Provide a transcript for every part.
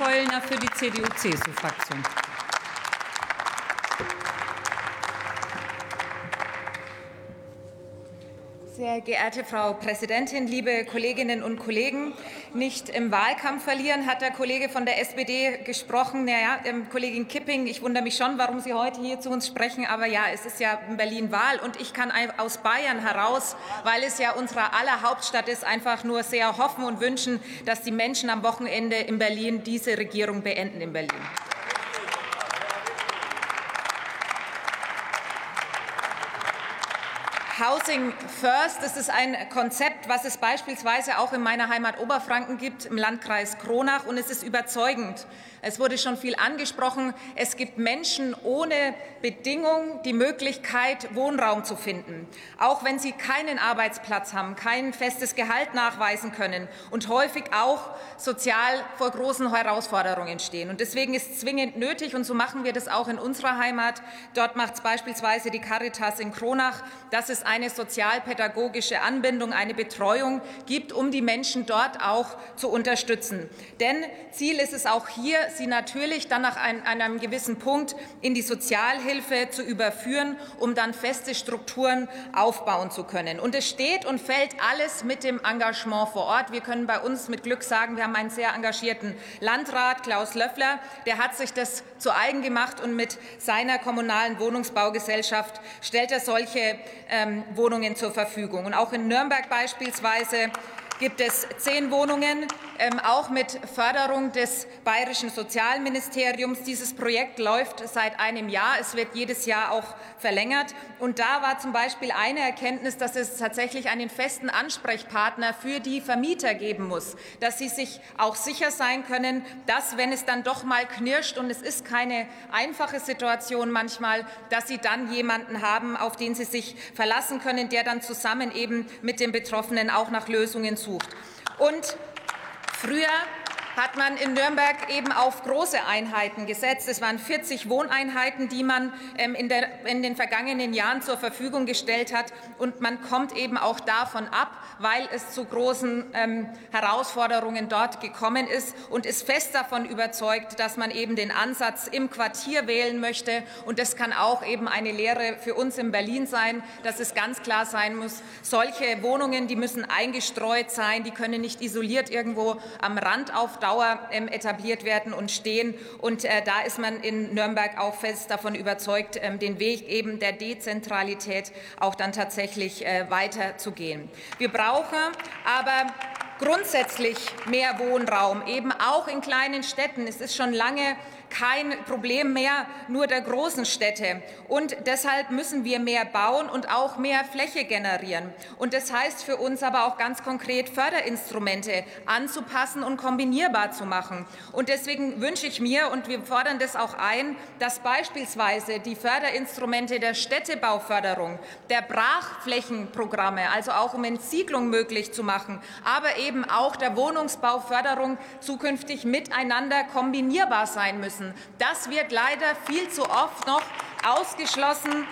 Markeulner für die CDU-CSU-Fraktion. Sehr geehrte Frau Präsidentin, liebe Kolleginnen und Kollegen! Nicht im Wahlkampf verlieren, hat der Kollege von der SPD gesprochen. Naja, ähm, Kollegin Kipping, ich wundere mich schon, warum Sie heute hier zu uns sprechen. Aber ja, es ist ja in Berlin Wahl und ich kann aus Bayern heraus, weil es ja unsere aller Hauptstadt ist, einfach nur sehr hoffen und wünschen, dass die Menschen am Wochenende in Berlin diese Regierung beenden in Berlin. Housing First, das ist ein Konzept, was es beispielsweise auch in meiner Heimat Oberfranken gibt, im Landkreis Kronach, und es ist überzeugend. Es wurde schon viel angesprochen. Es gibt Menschen ohne Bedingung die Möglichkeit, Wohnraum zu finden, auch wenn sie keinen Arbeitsplatz haben, kein festes Gehalt nachweisen können und häufig auch sozial vor großen Herausforderungen stehen. Und deswegen ist zwingend nötig, und so machen wir das auch in unserer Heimat, dort macht es beispielsweise die Caritas in Kronach, dass es eine sozialpädagogische Anbindung, eine Betreuung gibt, um die Menschen dort auch zu unterstützen. Denn Ziel ist es auch hier, sie natürlich dann nach einem gewissen Punkt in die Sozialhilfe zu überführen, um dann feste Strukturen aufbauen zu können. Und es steht und fällt alles mit dem Engagement vor Ort. Wir können bei uns mit Glück sagen, wir haben einen sehr engagierten Landrat, Klaus Löffler, der hat sich das zu eigen gemacht und mit seiner kommunalen Wohnungsbaugesellschaft stellt er solche ähm, Wohnungen zur Verfügung. Und auch in Nürnberg beispielsweise gibt es zehn Wohnungen, auch mit Förderung des Bayerischen Sozialministeriums. Dieses Projekt läuft seit einem Jahr. Es wird jedes Jahr auch verlängert. Und da war zum Beispiel eine Erkenntnis, dass es tatsächlich einen festen Ansprechpartner für die Vermieter geben muss, dass sie sich auch sicher sein können, dass, wenn es dann doch mal knirscht und es ist keine einfache Situation manchmal, dass sie dann jemanden haben, auf den sie sich verlassen können, der dann zusammen eben mit den Betroffenen auch nach Lösungen sucht. Und früher hat man in Nürnberg eben auf große Einheiten gesetzt. Es waren 40 Wohneinheiten, die man ähm, in, der, in, den vergangenen Jahren zur Verfügung gestellt hat. Und man kommt eben auch davon ab, weil es zu großen ähm, Herausforderungen dort gekommen ist und ist fest davon überzeugt, dass man eben den Ansatz im Quartier wählen möchte. Und das kann auch eben eine Lehre für uns in Berlin sein, dass es ganz klar sein muss, solche Wohnungen, die müssen eingestreut sein, die können nicht isoliert irgendwo am Rand auf Dauer ähm, etabliert werden und stehen. Und äh, da ist man in Nürnberg auch fest davon überzeugt, ähm, den Weg eben der Dezentralität auch dann tatsächlich äh, weiterzugehen. Wir brauchen aber grundsätzlich mehr Wohnraum, eben auch in kleinen Städten. Es ist schon lange kein Problem mehr nur der großen Städte. Und deshalb müssen wir mehr bauen und auch mehr Fläche generieren. Und das heißt für uns aber auch ganz konkret Förderinstrumente anzupassen und kombinierbar zu machen. Und deswegen wünsche ich mir, und wir fordern das auch ein, dass beispielsweise die Förderinstrumente der Städtebauförderung, der Brachflächenprogramme, also auch um Entsiedlung möglich zu machen, aber eben auch der Wohnungsbauförderung zukünftig miteinander kombinierbar sein müssen. Das wird leider viel zu oft noch ausgeschlossen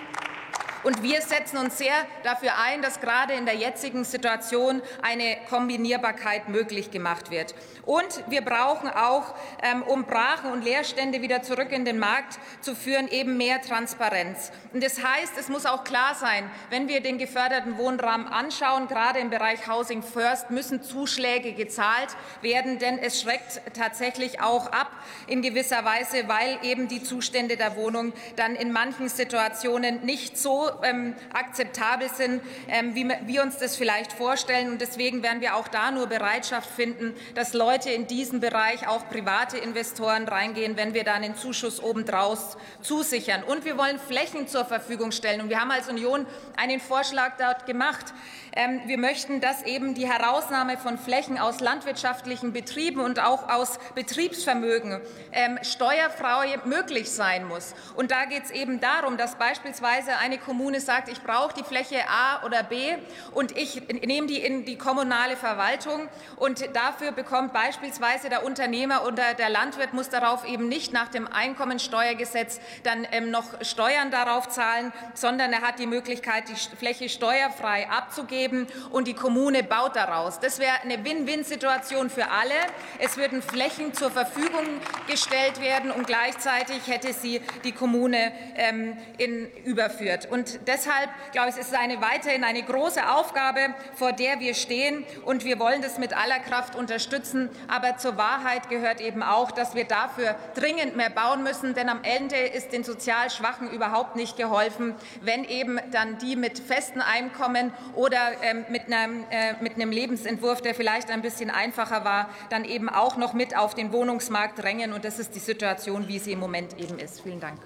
und wir setzen uns sehr dafür ein, dass gerade in der jetzigen Situation eine Kombinierbarkeit möglich gemacht wird. Und wir brauchen auch, ähm, um Brachen und Leerstände wieder zurück in den Markt zu führen, eben mehr Transparenz. Und das heißt, es muss auch klar sein, wenn wir den geförderten Wohnraum anschauen, gerade im Bereich Housing First, müssen Zuschläge gezahlt werden, denn es schreckt tatsächlich auch ab in gewisser Weise, weil eben die Zustände der Wohnung dann in manchen Situationen nicht so ähm, akzeptabel sind, ähm, wie wir uns das vielleicht vorstellen. Und deswegen werden wir auch da nur Bereitschaft finden, dass Leute in diesen Bereich, auch private Investoren reingehen, wenn wir da einen Zuschuss obendraus zusichern. Und wir wollen Flächen zur Verfügung stellen. Und wir haben als Union einen Vorschlag dort gemacht. Ähm, wir möchten, dass eben die Herausnahme von Flächen aus landwirtschaftlichen Betrieben und auch aus Betriebsvermögen ähm, steuerfrei möglich sein muss. Und da geht es eben darum, dass beispielsweise eine Kommune Kommune sagt, ich brauche die Fläche A oder B und ich nehme die in die kommunale Verwaltung und dafür bekommt beispielsweise der Unternehmer oder der Landwirt muss darauf eben nicht nach dem Einkommensteuergesetz dann ähm, noch Steuern darauf zahlen, sondern er hat die Möglichkeit, die Fläche steuerfrei abzugeben und die Kommune baut daraus. Das wäre eine Win-Win-Situation für alle. Es würden Flächen zur Verfügung gestellt werden und gleichzeitig hätte sie die Kommune ähm, in, überführt. Und deshalb, glaube ich, ist es eine, weiterhin eine große Aufgabe, vor der wir stehen. Und wir wollen das mit aller Kraft unterstützen. Aber zur Wahrheit gehört eben auch, dass wir dafür dringend mehr bauen müssen. Denn am Ende ist den sozial Schwachen überhaupt nicht geholfen, wenn eben dann die mit festen Einkommen oder ähm, mit, einem, äh, mit einem Lebensentwurf, der vielleicht ein bisschen einfacher war, dann eben auch noch mit auf den Wohnungsmarkt drängen. Und das ist die Situation, wie sie im Moment eben ist. Vielen Dank.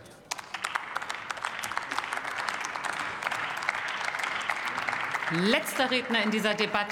Letzter Redner in dieser Debatte